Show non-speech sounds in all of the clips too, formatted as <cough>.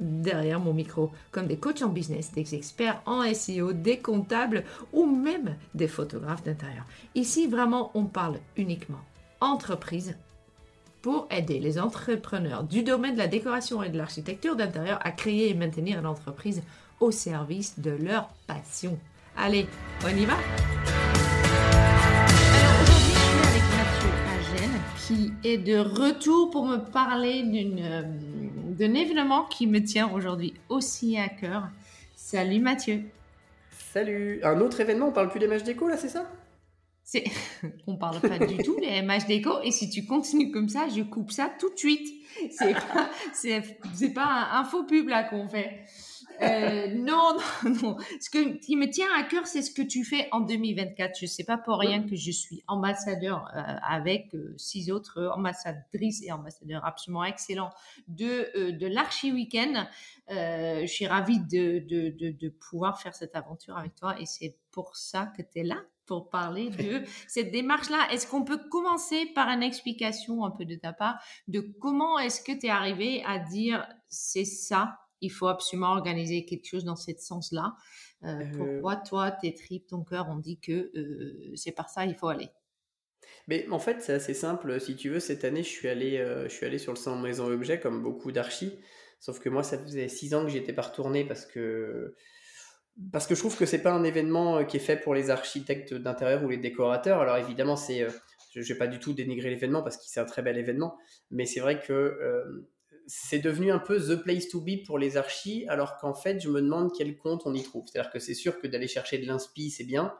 derrière mon micro, comme des coachs en business, des experts en SEO, des comptables ou même des photographes d'intérieur. Ici, vraiment, on parle uniquement entreprise pour aider les entrepreneurs du domaine de la décoration et de l'architecture d'intérieur à créer et maintenir l'entreprise au service de leur passion. Allez, on y va? Aujourd'hui, je suis avec Mathieu qui est de retour pour me parler d'une euh, d'un événement qui me tient aujourd'hui aussi à cœur. Salut Mathieu. Salut. Un autre événement, on parle plus des matchs d'écho là, c'est ça? C'est, <laughs> on parle pas du tout des matchs d'écho et si tu continues comme ça, je coupe ça tout de suite. C'est pas, c'est, pas un, faux pub là qu'on fait. Euh, non, <laughs> non, non. Ce que, qui me tient à cœur, c'est ce que tu fais en 2024. Je sais pas pour rien que je suis ambassadeur euh, avec euh, six autres ambassadrices et ambassadeurs absolument excellents de, de l'Archi Weekend. je suis ravie de, de, de, de pouvoir faire cette aventure avec toi et c'est pour ça que tu es là pour parler de <laughs> cette démarche-là. Est-ce qu'on peut commencer par une explication un peu de ta part de comment est-ce que tu es arrivé à dire c'est ça, il faut absolument organiser quelque chose dans ce sens-là. Euh, euh, pourquoi toi, tes tripes, ton cœur ont dit que euh, c'est par ça il faut aller? Mais en fait, c'est assez simple. Si tu veux, cette année, je suis allé, je suis allé sur le centre maison objet comme beaucoup d'archis. Sauf que moi, ça faisait six ans que j'étais pas retourné parce que parce que je trouve que c'est pas un événement qui est fait pour les architectes d'intérieur ou les décorateurs. Alors évidemment, c'est, je vais pas du tout dénigrer l'événement parce que c'est un très bel événement, mais c'est vrai que c'est devenu un peu the place to be pour les archis, alors qu'en fait, je me demande quel compte on y trouve. C'est-à-dire que c'est sûr que d'aller chercher de l'inspi, c'est bien,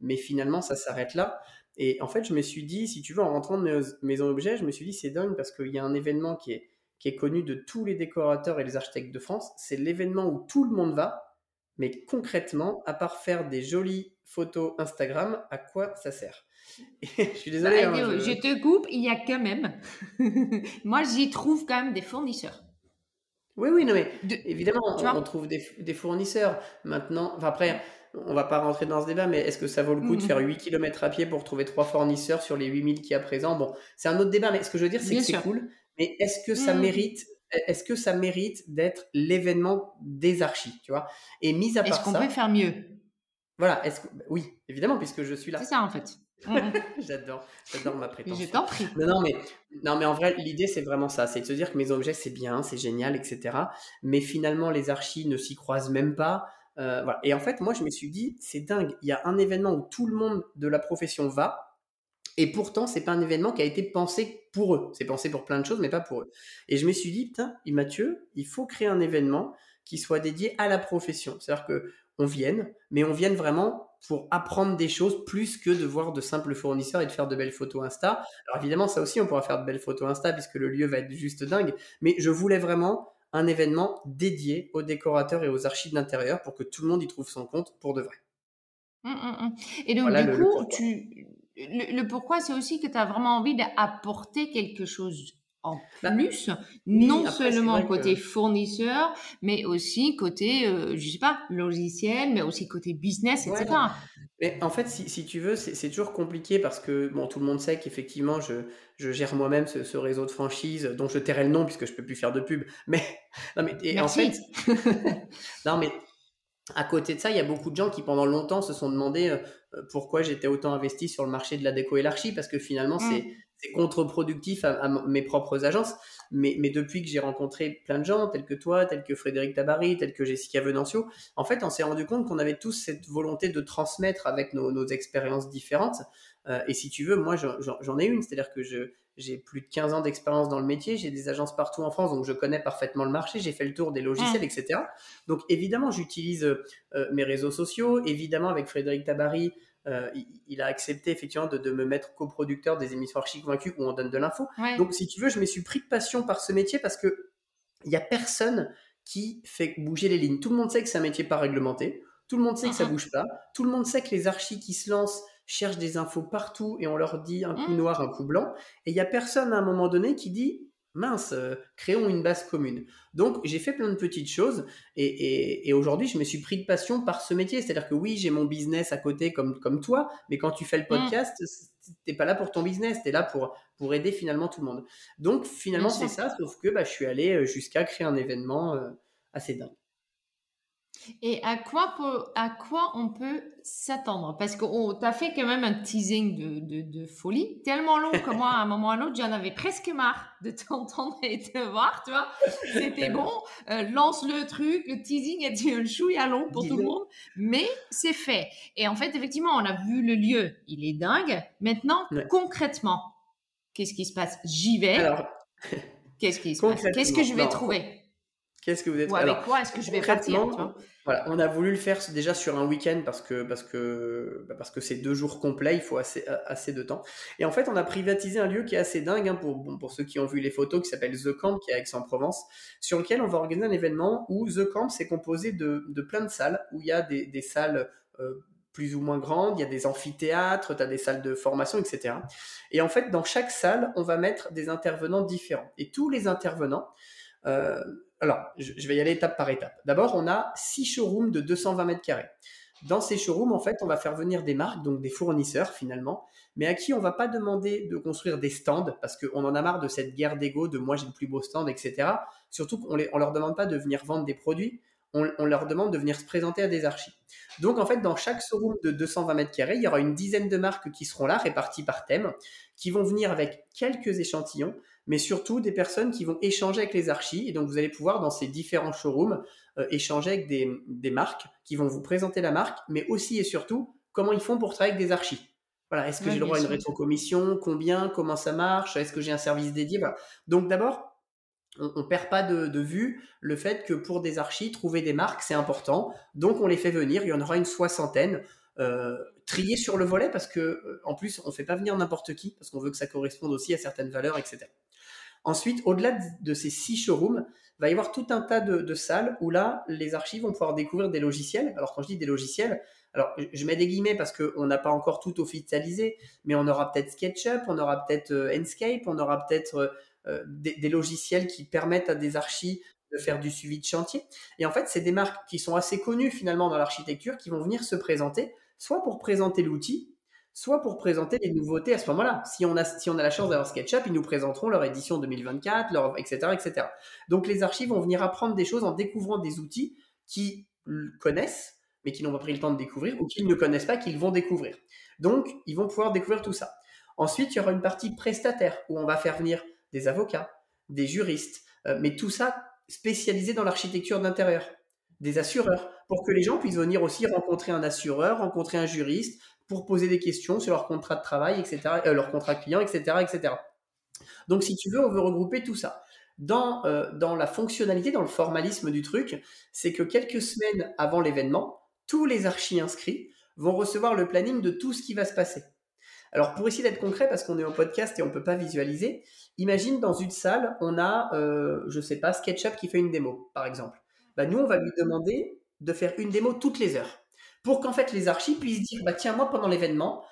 mais finalement, ça s'arrête là. Et en fait, je me suis dit, si tu veux, en rentrant de Maison Objet, je me suis dit, c'est dingue parce qu'il y a un événement qui est, qui est connu de tous les décorateurs et les architectes de France. C'est l'événement où tout le monde va, mais concrètement, à part faire des jolies photos Instagram, à quoi ça sert? <laughs> Je suis désolé. Bah, hein, je... te coupe, il y a quand même. <laughs> Moi, j'y trouve quand même des fournisseurs. Oui, oui, non, mais évidemment, on, trouve des, fournisseurs. Maintenant, enfin, après, on va pas rentrer dans ce débat, mais est-ce que ça vaut le coup de mmh faire 8 km à pied pour trouver trois fournisseurs sur les 8000 qui y a présent Bon, c'est un autre débat, mais ce que je veux dire, c'est que c'est cool. Mais est-ce que ça mmh. mérite est-ce que ça mérite d'être l'événement des archis, tu vois? Et mis à part Est-ce qu'on peut faire mieux? Voilà, est-ce que... oui, évidemment, puisque je suis là. C'est ça en fait. <laughs> j'adore, j'adore ma prétention. Je t'en prie. Non, mais, non, mais en vrai, l'idée, c'est vraiment ça. C'est de se dire que mes objets, c'est bien, c'est génial, etc. Mais finalement, les archis ne s'y croisent même pas. Euh, voilà. Et en fait, moi, je me suis dit, c'est dingue. Il y a un événement où tout le monde de la profession va. Et pourtant, c'est pas un événement qui a été pensé pour eux. C'est pensé pour plein de choses, mais pas pour eux. Et je me suis dit, putain, Mathieu, il faut créer un événement qui soit dédié à la profession. C'est-à-dire que on vienne, mais on vienne vraiment pour apprendre des choses plus que de voir de simples fournisseurs et de faire de belles photos Insta. Alors évidemment, ça aussi, on pourra faire de belles photos Insta puisque le lieu va être juste dingue, mais je voulais vraiment un événement dédié aux décorateurs et aux archives d'intérieur pour que tout le monde y trouve son compte pour de vrai. Hum, hum, hum. Et donc, du coup, tu, le, pourquoi, c'est aussi que tu as vraiment envie d'apporter quelque chose en bah, plus, non seulement côté fournisseur, mais aussi côté, euh, je sais pas, logiciel, mais aussi côté business, etc. Mais en fait, si, si tu veux, c'est toujours compliqué parce que bon, tout le monde sait qu'effectivement, je, je, gère moi-même ce, ce, réseau de franchise dont je tairai le nom puisque je peux plus faire de pub. Mais non, mais et en fait, <laughs> non mais à côté de ça, il y a beaucoup de gens qui pendant longtemps se sont demandé pourquoi j'étais autant investi sur le marché de la déco et l'archi, parce que finalement, c'est mmh. contre-productif à, mes propres agences. Mais, mais depuis que j'ai rencontré plein de gens, tels que toi, tels que Frédéric Tabary, tels que Jessica Venancio, en fait, on s'est rendu compte qu'on avait tous cette volonté de transmettre avec nos, nos expériences différentes. Euh, et si tu veux, moi, j'en ai une, c'est-à-dire que je, j'ai plus de 15 ans d'expérience dans le métier, j'ai des agences partout en France, donc je connais parfaitement le marché, j'ai fait le tour des logiciels, etc. Donc évidemment, j'utilise euh, mes réseaux sociaux, évidemment avec Frédéric Tabary, euh, il, a accepté effectivement de, me mettre coproducteur des émissions archi convaincus où on donne de l'info. Donc, si tu veux, je me suis pris de passion par ce métier parce que il y a personne qui fait bouger les lignes. Tout le monde sait que c'est un métier pas réglementé. Tout le monde sait que ça uh-huh. bouge pas. Tout le monde sait que les archis qui se lancent cherchent des infos partout et on leur dit un coup mmh. noir, un coup blanc. Et il y a personne à un moment donné qui dit mince, euh, créons une base commune. Donc j'ai fait plein de petites choses et, aujourd'hui je me suis pris de passion par ce métier. C'est-à-dire que oui, j'ai mon business à côté comme, comme toi, mais quand tu fais le mmh. podcast, tu t'es pas là pour ton business, tu es là pour, pour aider finalement tout le monde. Donc finalement c'est ça, sauf que bah, je suis allé euh, jusqu'à créer un événement euh, assez dingue. Et à quoi, à quoi on peut s'attendre? Parce qu'on t'a fait quand même un teasing de, de, folie, tellement long que moi, à un moment ou à l'autre, j'en avais presque marre de <laughs> t'entendre et de te voir, tu vois. C'était bon, euh, lance le truc, le teasing était un chouïa long pour tout le monde, mais c'est fait. Et en fait, effectivement, on a vu le lieu, il est dingue. Maintenant, concrètement, qu'est-ce qui se passe? J'y vais. Alors, qu'est-ce qui se passe? Qu'est-ce que je vais trouver? Qu'est-ce que vous êtes Ou avec quoi est-ce que je vais partir voilà, on a voulu le faire déjà sur un week-end parce que parce que bah, parce que c'est deux jours complets, il faut assez assez de temps. Et en fait, on a privatisé un lieu qui est assez dingue hein, pour bon, pour ceux qui ont vu les photos, qui s'appelle The Camp, qui est à Aix-en-Provence, sur lequel on va organiser un événement où The Camp c'est composé de, de plein de salles où il y a des, des salles euh, plus ou moins grandes, il y a des amphithéâtres, tu as des salles de formation, etc. Et en fait, dans chaque salle, on va mettre des intervenants différents. Et tous les intervenants euh, alors, je vais y aller étape par étape. D'abord, on a six showrooms de 220 mètres carrés. Dans ces showrooms, en fait, on va faire venir des marques, donc des fournisseurs finalement, mais à qui on va pas demander de construire des stands parce qu'on en a marre de cette guerre d'ego de moi j'ai le plus beau stand, etc. Surtout qu'on ne leur demande pas de venir vendre des produits, on, leur demande de venir se présenter à des archives. Donc en fait, dans chaque showroom de 220 mètres carrés, il y aura une dizaine de marques qui seront là, réparties par thème, qui vont venir avec quelques échantillons mais surtout des personnes qui vont échanger avec les archis. Et donc, vous allez pouvoir, dans ces différents showrooms, euh, échanger avec des, marques qui vont vous présenter la marque, mais aussi et surtout comment ils font pour travailler avec des archis. Voilà, est-ce que j'ai le droit à une rétrocommission? Combien? Comment ça marche? Est-ce que j'ai un service dédié? Donc, d'abord, on ne perd pas de, vue le fait que pour des archis, trouver des marques, c'est important. Donc, on les fait venir. Il y en aura une soixantaine. Euh, trier sur le volet parce que euh, en plus on fait pas venir n'importe qui parce qu'on veut que ça corresponde aussi à certaines valeurs etc Ensuite, au-delà de ces six showrooms, va y avoir tout un tas de, salles où là, les archives vont pouvoir découvrir des logiciels. Alors, quand je dis des logiciels, alors je mets des guillemets parce qu'on n'a pas encore tout officialisé, mais on aura peut-être SketchUp, on aura peut-être euh, Enscape, on aura peut-être euh, des, logiciels qui permettent à des archives de faire du suivi de chantier. Et en fait, c'est des marques qui sont assez connues finalement dans l'architecture qui vont venir se présenter, soit pour présenter l'outil, soit pour présenter des nouveautés à ce moment-là. Si on a, si on a la chance d'avoir SketchUp, ils nous présenteront leur édition 2024, leur, etc., etc. Donc les archives vont venir apprendre des choses en découvrant des outils qu'ils connaissent, mais qu'ils n'ont pas pris le temps de découvrir, ou qu'ils ne connaissent pas, qu'ils vont découvrir. Donc, ils vont pouvoir découvrir tout ça. Ensuite, il y aura une partie prestataire, où on va faire venir des avocats, des juristes, euh, mais tout ça spécialisé dans l'architecture d'intérieur, des assureurs, pour que les gens puissent venir aussi rencontrer un assureur, rencontrer un juriste, pour poser des questions sur leur contrat de travail, etc., euh, leur contrat client, etc., etc. Donc, si tu veux, on veut regrouper tout ça. Dans, euh, dans la fonctionnalité, dans le formalisme du truc, c'est que quelques semaines avant l'événement, tous les archis inscrits vont recevoir le planning de tout ce qui va se passer. Alors, pour essayer d'être concret, parce qu'on est en podcast et on ne peut pas visualiser, imagine dans une salle, on a, euh, je sais pas, SketchUp qui fait une démo, par exemple. Bah, nous, on va lui demander de faire une démo toutes les heures pour qu'en fait les archis puissent dire bah tiens moi pendant l'événement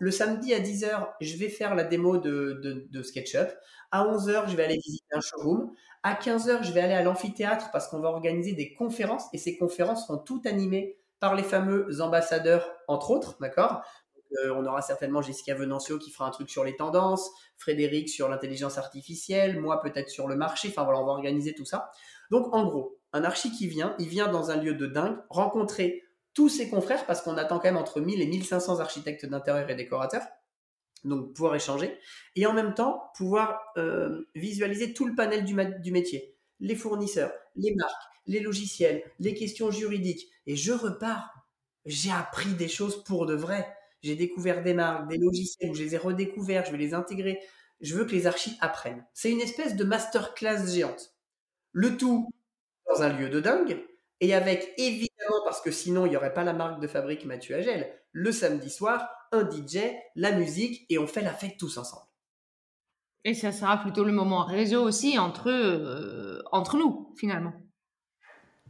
le samedi à 10h je vais faire la démo de, de, SketchUp. À 11h je vais aller visiter un showroom. À 15h je vais aller à l'amphithéâtre parce qu'on va organiser des conférences et ces conférences seront toutes animées par les fameux ambassadeurs entre autres d'accord? Euh, on aura certainement Jessica Venancio qui fera un truc sur les tendances, Frédéric sur l'intelligence artificielle, moi peut-être sur le marché. Enfin voilà, on va organiser tout ça. Donc en gros, un archi qui vient, il vient dans un lieu de dingue, rencontrer tous ses confrères, parce qu'on attend quand même entre 1000 et 1500 architectes d'intérieur et décorateurs, donc pouvoir échanger, et en même temps pouvoir euh, visualiser tout le panel du, du métier, les fournisseurs, les marques, les logiciels, les questions juridiques, et je repars, j'ai appris des choses pour de vrai. J'ai découvert des marques, des logiciels, où je les ai redécouverts, je vais les intégrer. Je veux que les archis apprennent. C'est une espèce de masterclass géante. Le tout dans un lieu de dingue, et avec évidemment, parce que sinon il n'y aurait pas la marque de fabrique Mathieu Agel, le samedi soir, un DJ, la musique, et on fait la fête tous ensemble. Et ça sera plutôt le moment réseau aussi entre, euh, entre nous, finalement.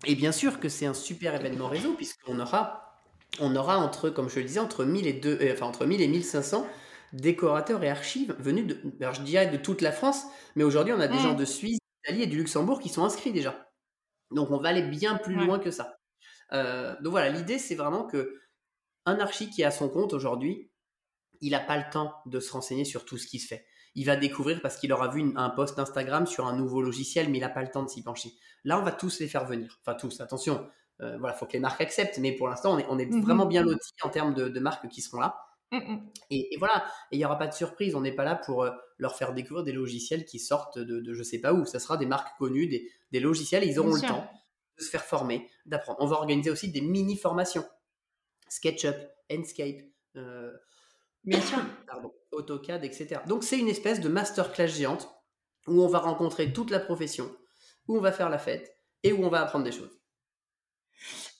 Et bien sûr que c'est un super événement réseau, puisqu'on aura, on aura entre, comme je le disais, entre 1000 et, deux, euh, enfin, entre 1000 et 1500 décorateurs et archives venus de, alors je dirais de toute la France, mais aujourd'hui on a des mmh. gens de Suisse, d'Italie et du Luxembourg qui sont inscrits déjà. Donc on va aller bien plus loin que ça. Euh, donc voilà, l'idée c'est vraiment que un archi qui est à son compte aujourd'hui, il n'a pas le temps de se renseigner sur tout ce qui se fait. Il va découvrir parce qu'il aura vu un post Instagram sur un nouveau logiciel, mais il n'a pas le temps de s'y pencher. Là, on va tous les faire venir. Enfin tous, attention. Euh, voilà, faut que les marques acceptent, mais pour l'instant, on est, mmh vraiment bien lotis en termes de, marques qui seront là. Mmh et, voilà, et il n'y aura pas de surprise. On n'est pas là pour euh, leur faire découvrir des logiciels qui sortent de, de je sais pas où. Ça sera des marques connues, des, des logiciels, ils auront le temps de se faire former, d'apprendre. On va organiser aussi des mini-formations. SketchUp, Enscape, euh, <coughs> AutoCAD, etc. Donc c'est une espèce de masterclass géante où on va rencontrer toute la profession, où on va faire la fête et où on va apprendre des choses.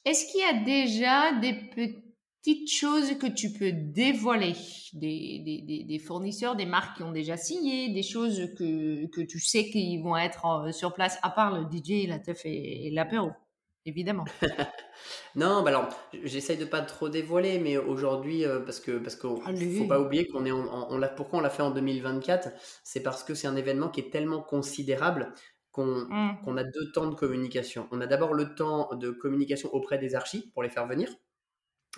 Est-ce qu'il y a déjà des petites choses que tu peux dévoiler? Des, des, fournisseurs, des marques qui ont déjà signé, des choses que, que tu sais qu'ils vont être sur place, à part le DJ, la teuf et, l'apéro, évidemment. <laughs> non, bah alors j'essaye de pas trop dévoiler, mais aujourd'hui, euh, parce que parce qu'il faut pas oublier qu'on est en, on l'a pourquoi on l'a fait en 2024, c'est parce que c'est un événement qui est tellement considérable qu'on mmh. qu'on a deux temps de communication. On a d'abord le temps de communication auprès des archis pour les faire venir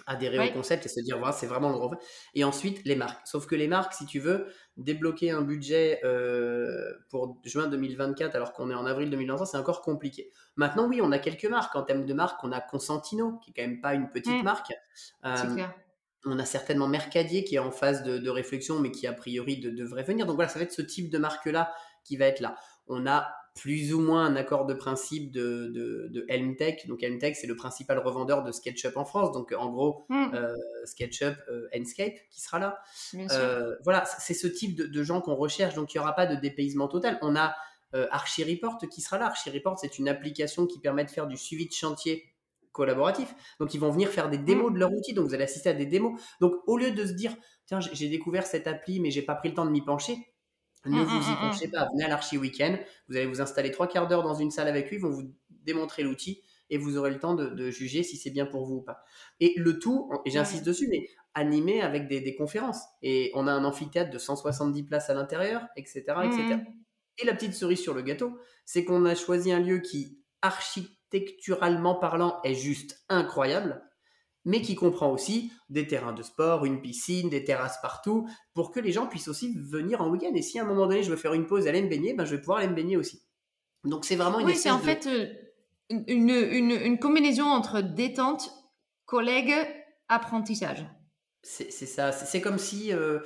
adhérer au concept et se dire voilà c'est vraiment le gros et ensuite les marques. Sauf que les marques si tu veux débloquer un budget euh, pour juin 2024 alors qu'on est en avril 2023 c'est encore compliqué. Maintenant oui on a quelques marques. En termes de marques on a Consentino qui est quand même pas une petite mmh. marque. Euh, on a certainement Mercadier qui est en phase de, réflexion mais qui a priori devrait venir. Donc voilà ça va être ce type de marque là qui va être là. On a plus ou moins un accord de principe de, de, de Helmtech. Donc Helmtech, c'est le principal revendeur de SketchUp en France. Donc en gros, hmm. euh, SketchUp, euh, Enscape qui sera là. Euh, voilà, c'est ce type de, gens qu'on recherche. Donc il n'y aura pas de dépaysement total. On a ArchiReport qui sera là. ArchiReport, c'est une application qui permet de faire du suivi de chantier collaboratif. Donc ils vont venir faire des démos hmm. de leur outil. Donc vous allez assister à des démos. Donc au lieu de se dire, tiens, j'ai découvert cette appli, mais j'ai pas pris le temps de m'y pencher ne mmh, vous mmh, y mmh, penchez pas, venez à l'Archi Weekend, vous allez vous installer trois quarts d'heure dans une salle avec lui, ils vont vous démontrer l'outil et vous aurez le temps de, juger si c'est bien pour vous ou pas. Et le tout, et j'insiste dessus, mais animé avec des, conférences. Et on a un amphithéâtre de 170 places à l'intérieur, etc., etc. Et la petite cerise sur le gâteau, c'est qu'on a choisi un lieu qui, architecturalement parlant, est juste incroyable mais qui comprend aussi des terrains de sport, une piscine, des terrasses partout, pour que les gens puissent aussi venir en week-end. Et si à un moment donné je veux faire une pause, aller me baigner, ben je vais pouvoir aller me baigner aussi. Donc c'est vraiment une Oui, c'est en fait euh, une, une, une combinaison entre détente, collègues, apprentissage. C'est ça, c'est comme si... Euh,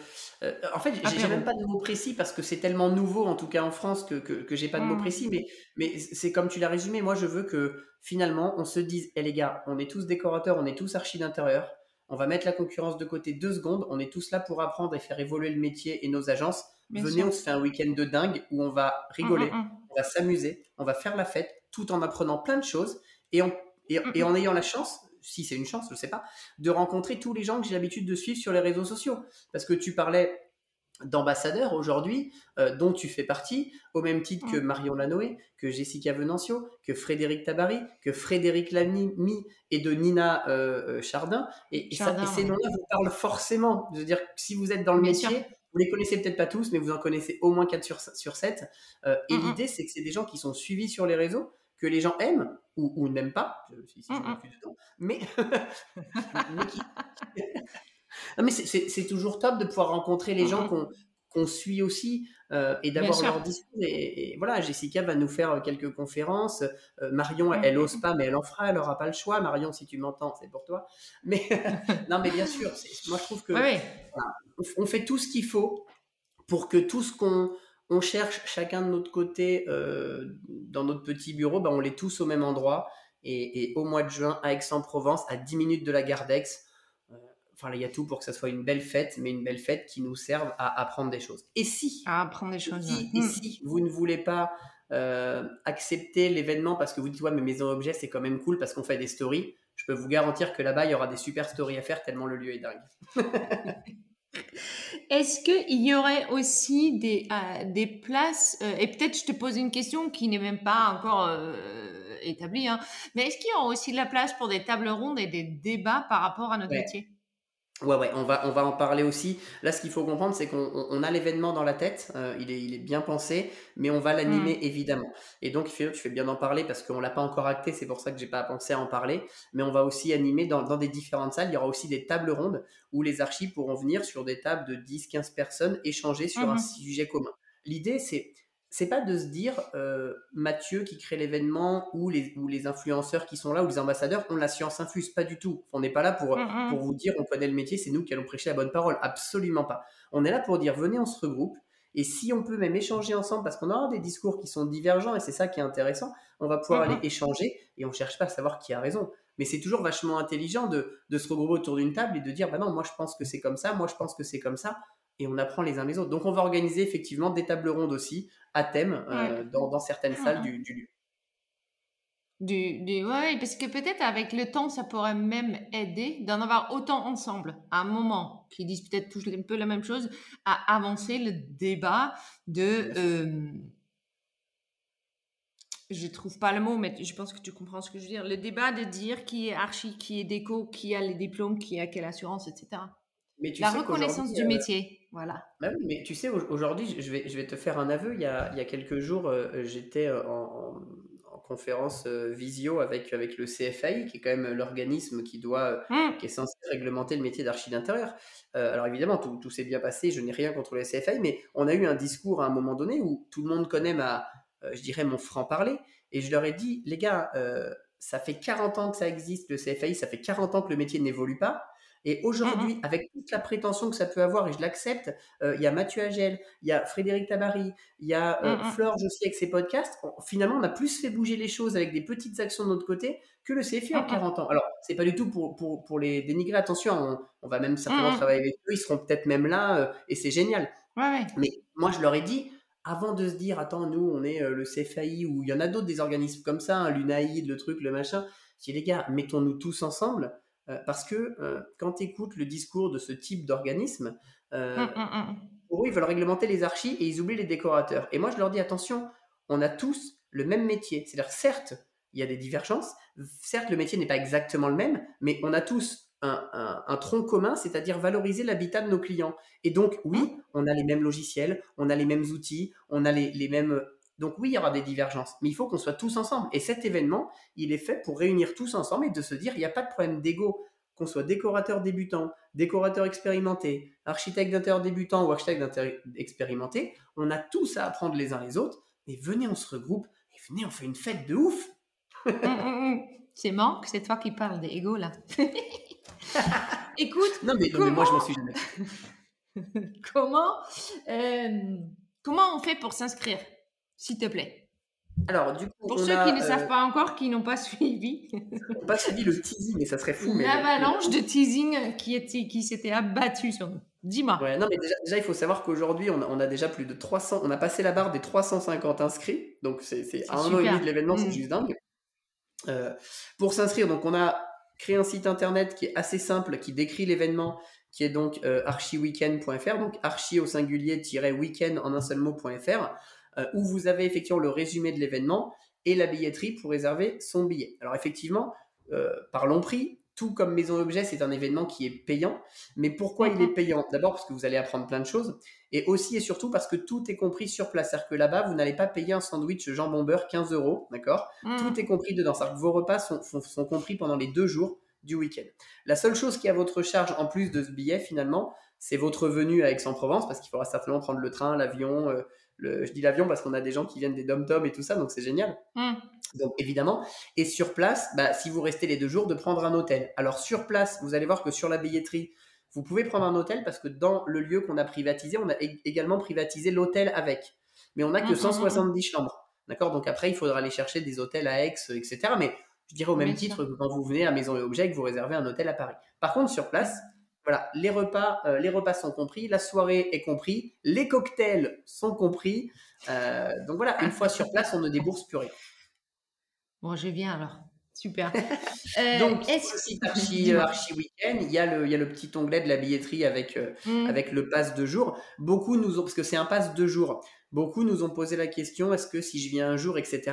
euh, en fait, j'ai même pas de mots précis parce que c'est tellement nouveau, en tout cas en France, que, que, j'ai pas de mots mmh. précis, mais, mais c'est comme tu l'as résumé, moi je veux que finalement on se dise, hé les gars, on est tous décorateurs, on est tous archi d'intérieur, on va mettre la concurrence de côté deux secondes, on est tous là pour apprendre et faire évoluer le métier et nos agences. Venez, on se fait un week-end de dingue où on va mmh, rigoler, mmh, on va s'amuser, on va faire la fête, tout en apprenant plein de choses et, et, et en ayant la chance si c'est une chance, je ne sais pas, de rencontrer tous les gens que j'ai l'habitude de suivre sur les réseaux sociaux. Parce que tu parlais d'ambassadeurs aujourd'hui, euh, dont tu fais partie, au même titre que Marion Lanoé, que Jessica Venancio, que Frédéric Tabary, que Frédéric Lamy et de Nina euh, euh, Chardin. Et, ces noms-là vous parlent forcément. Je veux dire, si vous êtes dans le métier, vous les connaissez peut-être pas tous, mais vous en connaissez au moins 4 sur, sur 7. et mm, mm. l'idée, c'est que c'est des gens qui sont suivis sur les réseaux, que les gens aiment ou, ou n'aiment pas, si, si je mmh, mmh. mais, <laughs> mais, qui, <laughs> mais c'est toujours top de pouvoir rencontrer les gens mmh qu'on suit aussi euh, et d'avoir leur discours. Et, voilà, Jessica va nous faire quelques conférences. Euh, Marion, elle, n'ose ose pas, mais elle en fera. Elle aura pas le choix. Marion, si tu m'entends, c'est pour toi. Mais <laughs> non, mais bien sûr, moi je trouve que on fait tout ce qu'il faut pour que tout ce qu'on on cherche chacun de notre côté euh, dans notre petit bureau, ben on l'est tous au même endroit. Et, au mois de juin, à Aix-en-Provence, à 10 minutes de la gare d'Aix, euh, enfin, il y a tout pour que ça soit une belle fête, mais une belle fête qui nous serve à apprendre des choses. Et si, à apprendre des choses, et si vous ne voulez pas euh, accepter l'événement parce que vous dites, ouais, mais Maison Objet, c'est quand même cool parce qu'on fait des stories, je peux vous garantir que là-bas, il y aura des super stories à faire tellement le lieu est dingue. <laughs> Est-ce qu'il y aurait aussi des, euh, des places, euh, et peut-être je te pose une question qui n'est même pas encore euh, établie, hein, mais est-ce qu'il y aura aussi de la place pour des tables rondes et des débats par rapport à notre métier? Ouais, ouais, on va, on va en parler aussi. Là, ce qu'il faut comprendre, c'est qu'on a l'événement dans la tête, euh, il, est, il est bien pensé, mais on va l'animer mmh. évidemment. Et donc, tu fais bien d'en parler parce qu'on l'a pas encore acté, c'est pour ça que j'ai pas pensé à en parler. Mais on va aussi animer dans, dans des différentes salles. Il y aura aussi des tables rondes où les archives pourront venir sur des tables de 10-15 personnes, échanger sur un mmh sujet commun. L'idée, c'est c'est pas de se dire euh, Mathieu qui crée l'événement ou les, ou les influenceurs qui sont là ou les ambassadeurs ont la science infuse. Pas du tout. On n'est pas là pour, mm, mm. pour vous dire on connaît le métier, c'est nous qui allons prêcher la bonne parole. Absolument pas. On est là pour dire venez, on se regroupe. Et si on peut même échanger ensemble, parce qu'on aura des discours qui sont divergents et c'est ça qui est intéressant, on va pouvoir mm, aller échanger et on cherche pas à savoir qui a raison. Mais c'est toujours vachement intelligent de, de se regrouper autour d'une table et de dire bah non, moi je pense que c'est comme ça, moi je pense que c'est comme ça et on apprend les uns les autres. Donc on va organiser effectivement des tables rondes aussi à thème euh, dans, certaines salles du, lieu. Du, du, ouais, parce que peut-être avec le temps, ça pourrait même aider d'en avoir autant ensemble, à un moment, qui disent peut-être tous un peu la même chose, à avancer le débat de... Euh, je trouve pas le mot, mais je pense que tu comprends ce que je veux dire. Le débat de dire qui est archi, qui est déco, qui a les diplômes, qui a quelle assurance, etc. Mais tu la reconnaissance du euh, métier. Voilà. Bah mais tu sais, aujourd'hui, je vais, je vais te faire un aveu. Il y a, il y a quelques jours, euh, j'étais euh, en, en, conférence visio avec, avec le CFAI, qui est quand même l'organisme qui doit, mmh. qui est censé réglementer le métier d'archi d'intérieur. alors évidemment, tout, tout s'est bien passé. Je n'ai rien contre le CFAI, mais on a eu un discours à un moment donné où tout le monde connaît ma, je dirais, mon franc-parler. Et je leur ai dit, les gars, ça fait 40 ans que ça existe, le CFAI, ça fait 40 ans que le métier n'évolue pas. Et aujourd'hui, mmh avec toute la prétention que ça peut avoir, et je l'accepte, euh, il y a Mathieu Agel, il y a Frédéric Tabary, il y a euh, mmh Flore aussi avec ses podcasts. finalement, on a plus fait bouger les choses avec des petites actions de notre côté que le CFI en 40 ans. Alors, c'est pas du tout pour, pour, pour les dénigrer. Attention, on, va même certainement mmh travailler avec eux. Ils seront peut-être même là, euh, et c'est génial. Mais moi, je leur ai dit, avant de se dire, attends, nous, on est le CFAI, ou il y en a d'autres des organismes comme ça, hein, l'UNAID, le truc, le machin. Si les gars, mettons-nous tous ensemble. Euh, parce que euh, quand tu écoutes le discours de ce type d'organisme, euh, hum, hum, hum. pour eux, ils veulent réglementer les archis et ils oublient les décorateurs. Et moi, je leur dis attention, on a tous le même métier. C'est-à-dire, certes, il y a des divergences, certes, le métier n'est pas exactement le même, mais on a tous un, tronc commun, c'est-à-dire valoriser l'habitat de nos clients. Et donc, oui, on a les mêmes logiciels, on a les mêmes outils, on a les mêmes donc oui, il y aura des divergences, mais il faut qu'on soit tous ensemble. Et cet événement, il est fait pour réunir tous ensemble et de se dire, il n'y a pas de problème d'ego, qu'on soit décorateur débutant, décorateur expérimenté, architecte d'intérieur débutant ou architecte d'intérieur expérimenté, on a tous à apprendre les uns les autres. Mais venez, on se regroupe et venez, on fait une fête de ouf. Hum, hum, hum. c'est Manque, c'est toi qui parles d'ego là. <laughs> Écoute, non mais, moi je m'en suis jamais. <laughs> comment, euh, comment on fait pour s'inscrire? S'il te plaît. Alors, du coup, pour ceux qui ne savent euh, pas encore, qui n'ont pas <laughs> suivi, pas suivi le teasing, mais ça serait fou. L'avalanche de teasing qui était, qui s'était abattu sur nous. Dis-moi. Ouais, non, mais déjà, il faut savoir qu'aujourd'hui, on, a déjà plus de 300, on a passé la barre des 350 inscrits, donc c'est un an et demi de l'événement, c'est mm. juste dingue. Euh, pour s'inscrire, donc on a créé un site internet qui est assez simple, qui décrit l'événement, qui est donc euh, archiweekend.fr, donc archi au singulier-weekend en un seul mot.fr. Euh, où vous avez effectivement le résumé de l'événement et la billetterie pour réserver son billet. Alors effectivement, euh, parlons prix, tout comme Maison Objet, c'est un événement qui est payant. Mais pourquoi il est mhm. payant? D'abord parce que vous allez apprendre plein de choses. Et aussi et surtout parce que tout est compris sur place. C'est-à-dire que là-bas, vous n'allez pas payer un sandwich jambon beurre 15 euros. D'accord? Mhm. Tout est compris dedans. cest vos repas sont, sont, compris pendant les deux jours du week-end. La seule chose qui est à votre charge en plus de ce billet finalement, c'est votre venue à Aix-en-Provence parce qu'il faudra certainement prendre le train, l'avion. Euh, je dis l'avion parce qu'on a des gens qui viennent des dom-tom et tout ça, donc c'est génial. Mmh. Donc évidemment. Et sur place, bah, si vous restez les deux jours, de prendre un hôtel. Alors sur place, vous allez voir que sur la billetterie, vous pouvez prendre un hôtel parce que dans le lieu qu'on a privatisé, on a également privatisé l'hôtel avec. Mais on n'a que 170 mmh, mmh, chambres. D'accord? Donc après, il faudra aller chercher des hôtels à Aix, etc. Mais je dirais au même titre que quand vous venez à Maison et Objets, que vous réservez un hôtel à Paris. Par contre, sur place, voilà, les repas, euh, les repas sont compris, la soirée est compris, les cocktails sont compris. Euh, donc voilà, une fois sur place, on ne débourse plus rien. Bon, je viens alors. Super. <laughs> Euh, donc, est-ce Archie, Archie Weekend, il y, a le, il y a le petit onglet de la billetterie avec, mmh. avec le pass de jour. Beaucoup nous ont, parce que c'est un pass de jour, beaucoup nous ont posé la question est-ce que si je viens un jour, etc.,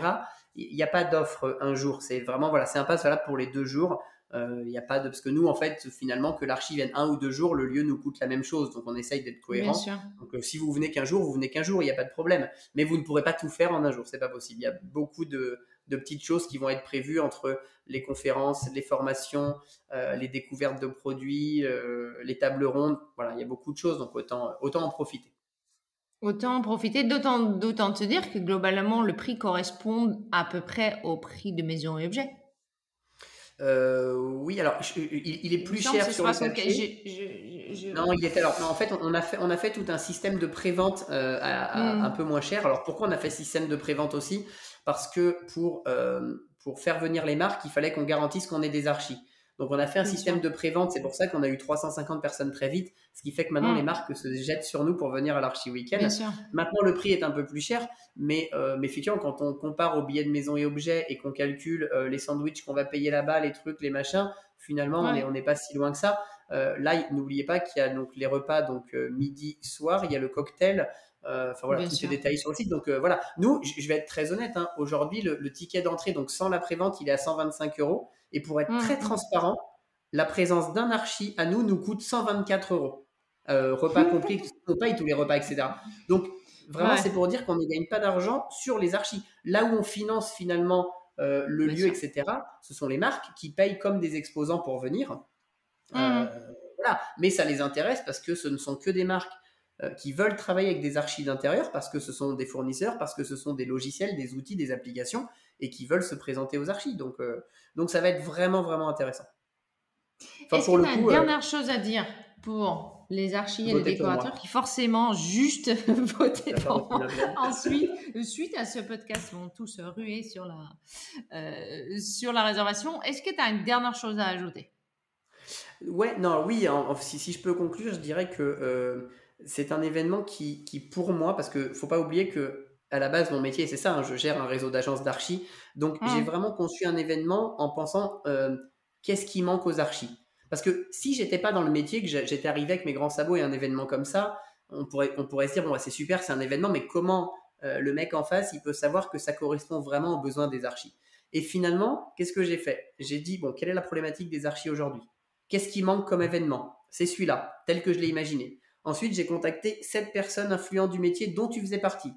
il n'y a pas d'offre un jour. C'est vraiment, voilà, c'est un pass valable pour les deux jours. Il euh, n'y a pas de parce que nous en fait finalement que l'archive vienne un ou deux jours, le lieu nous coûte la même chose, donc on essaye d'être cohérent. Donc euh, si vous venez qu'un jour, vous venez qu'un jour, il n'y a pas de problème. Mais vous ne pourrez pas tout faire en un jour, c'est pas possible. Il y a beaucoup de, petites choses qui vont être prévues entre les conférences, les formations, euh, les découvertes de produits, les tables rondes. Voilà, il y a beaucoup de choses, donc autant autant en profiter. Autant en profiter, d'autant, d'autant te dire que globalement, le prix correspond à peu près au prix de maison et objets. Euh, oui, alors il, est plus cher sur le papier. Non, il est alors. en fait, on a fait, on a fait tout un système de prévente euh, à, hmm. un peu moins cher. Alors pourquoi on a fait système de prévente aussi? Parce que pour euh, pour faire venir les marques, il fallait qu'on garantisse qu'on ait des archis. Donc on a fait un système de prévente, c'est pour ça qu'on a eu 350 personnes très vite, ce qui fait que maintenant mm. les marques se jettent sur nous pour venir à l'Archi Weekend. Maintenant le prix est un peu plus cher, mais, euh, mais effectivement quand on compare aux billets de maison et objets et qu'on calcule euh, les sandwichs qu'on va payer là-bas, les trucs, les machins, finalement on n'est pas si loin que ça. Euh, là, n'oubliez pas qu'il y a donc les repas donc midi, soir, il y a le cocktail. Enfin voilà, tout est détaillé sur le site. Donc voilà, nous, je vais être très honnête. Hein, aujourd'hui, le, le, ticket d'entrée, donc sans la prévente, il est à 125 euros. Et pour être très mmh. transparent, la présence d'un archi à nous nous coûte 124 euros. Euh, repas compris, on paye tous les repas, etc. Donc, vraiment, c'est pour dire qu'on ne gagne pas d'argent sur les archis. Là où on finance finalement euh, le lieu, etc., ce sont les marques qui payent comme des exposants pour venir. Mmh. Euh, voilà. Mais ça les intéresse parce que ce ne sont que des marques qui veulent travailler avec des archives d'intérieur parce que ce sont des fournisseurs, parce que ce sont des logiciels, des outils, des applications et qui veulent se présenter aux archives. Donc, euh, donc ça va être vraiment, vraiment intéressant. Est-ce y a une euh, dernière chose à dire pour les archives et les décorateurs qui forcément juste <laughs> voter pour moi. Ensuite, suite à ce podcast, vont tous ruer sur la, euh, sur la réservation. Est-ce que tu as une dernière chose à ajouter? Ouais, non, oui, si, si, je peux conclure, je dirais que c'est un événement qui, qui, pour moi, parce que faut pas oublier que à la base, mon métier, c'est ça, hein, je gère un réseau d'agences d'archi. Donc, j'ai mmh. vraiment conçu un événement en pensant euh, qu'est-ce qui manque aux archis? Parce que si j'étais pas dans le métier, que j'étais arrivé avec mes grands sabots et un événement comme ça, on pourrait, on pourrait se dire, bon, bah, c'est super, c'est un événement, mais comment euh, le mec en face, il peut savoir que ça correspond vraiment aux besoins des archis? Et finalement, qu'est-ce que j'ai fait? J'ai dit, bon, quelle est la problématique des archis aujourd'hui? Qu'est-ce qui manque comme événement? C'est celui-là, tel que je l'ai imaginé. Ensuite, j'ai contacté sept personnes influentes du métier dont tu faisais partie.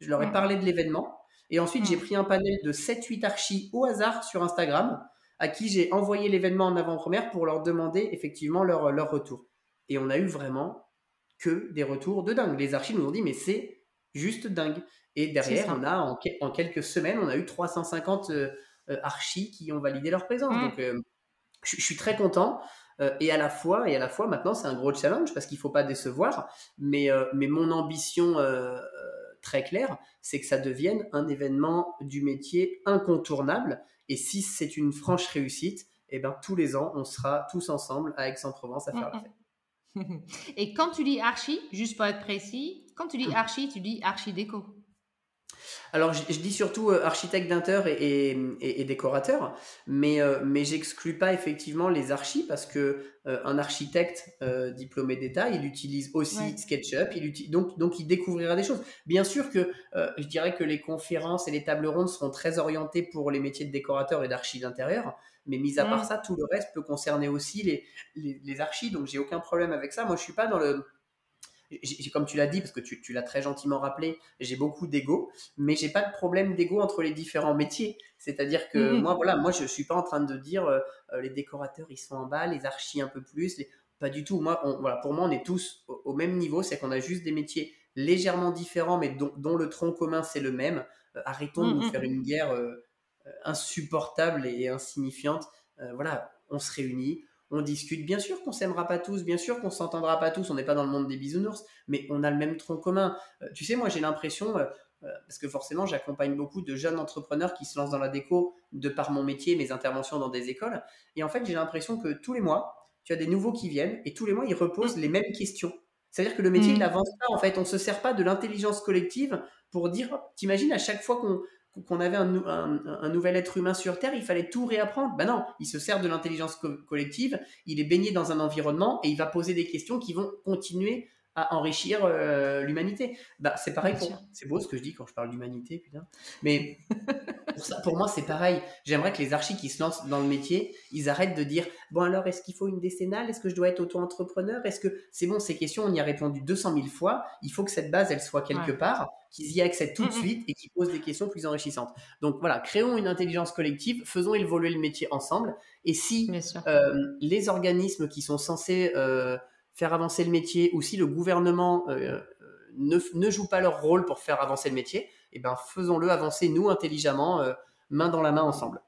Je leur ai parlé de l'événement. Et ensuite, j'ai pris un panel de 7-8 archis au hasard sur Instagram à qui j'ai envoyé l'événement en avant-première pour leur demander effectivement leur, leur retour. Et on a eu vraiment que des retours de dingue. Les archis nous ont dit, mais c'est juste dingue. Et derrière, on a en, quelques semaines, on a eu 350 euh, euh, archis qui ont validé leur présence. Donc, euh, je, suis très content. Et à la fois, et à la fois, maintenant, c'est un gros challenge parce qu'il faut pas décevoir. Mais, mais mon ambition très clair, c'est que ça devienne un événement du métier incontournable. Et si c'est une franche réussite, eh ben, tous les ans, on sera tous ensemble à Aix-en-Provence à faire la fête. <laughs> Et quand tu dis archi, juste pour être précis, quand tu dis hum. archi, tu dis archi déco. Alors, je, dis surtout euh, architecte d'inter et, et, décorateur, mais, euh, mais j'exclus pas effectivement les archis parce que euh, un architecte diplômé d'État, il utilise aussi SketchUp, il donc, donc il découvrira des choses. Bien sûr que je dirais que les conférences et les tables rondes seront très orientées pour les métiers de décorateur et d'archi d'intérieur, mais mis à part ça, tout le reste peut concerner aussi les, les, les archis, donc j'ai aucun problème avec ça. Moi, je suis pas dans le comme tu l'as dit, parce que tu, l'as très gentiment rappelé, j'ai beaucoup d'ego, mais j'ai pas de problème d'ego entre les différents métiers. C'est-à-dire que mm-hmm. moi, voilà, moi, je suis pas en train de dire euh, les décorateurs, ils sont en bas, les archis un peu plus. Pas du tout. Moi, voilà, pour moi, on est tous au, même niveau. C'est qu'on a juste des métiers légèrement différents, mais dont, le tronc commun, c'est le même. Euh, arrêtons de nous mm-hmm. faire une guerre euh, insupportable et insignifiante. voilà, on se réunit, on discute. Bien sûr qu'on s'aimera pas tous, bien sûr qu'on s'entendra pas tous, on n'est pas dans le monde des bisounours, mais on a le même tronc commun. Euh, tu sais, moi j'ai l'impression, euh, euh, parce que forcément j'accompagne beaucoup de jeunes entrepreneurs qui se lancent dans la déco de par mon métier, mes interventions dans des écoles, et en fait j'ai l'impression que tous les mois, tu as des nouveaux qui viennent, et tous les mois ils reposent les mêmes questions. C'est-à-dire que le métier, il mmh. n'avance pas, en fait. On ne se sert pas de l'intelligence collective pour dire, t'imagines, à chaque fois qu'on qu'on avait un, nouvel être humain sur Terre, il fallait tout réapprendre. Ben non, il se sert de l'intelligence collective, il est baigné dans un environnement et il va poser des questions qui vont continuer à enrichir euh, l'humanité. Bah, c'est pareil pour... C'est beau ce que je dis quand je parle d'humanité, putain. Mais pour, ça, pour moi, c'est pareil. J'aimerais que les archis qui se lancent dans le métier, ils arrêtent de dire Bon, alors, est-ce qu'il faut une décennale? Est-ce que je dois être auto-entrepreneur? Est-ce que c'est bon, ces questions, on y a répondu 200 000 fois. Il faut que cette base, elle soit quelque part, qu'ils y accèdent tout de suite et qu'ils posent des questions plus enrichissantes. Donc voilà, créons une intelligence collective, faisons évoluer le métier ensemble. Et si euh, les organismes qui sont censés. Euh, faire avancer le métier ou si le gouvernement euh, ne, ne, joue pas leur rôle pour faire avancer le métier, eh ben faisons-le avancer nous intelligemment, euh, main dans la main ensemble.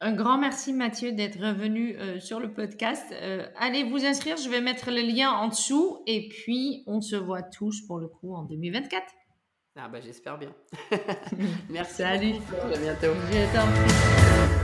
Un grand merci Mathieu d'être revenu euh, sur le podcast. allez vous inscrire, je vais mettre le lien en dessous et puis on se voit tous pour le coup en 2024. Ah bah j'espère bien. <laughs> merci. Salut. À bientôt. Je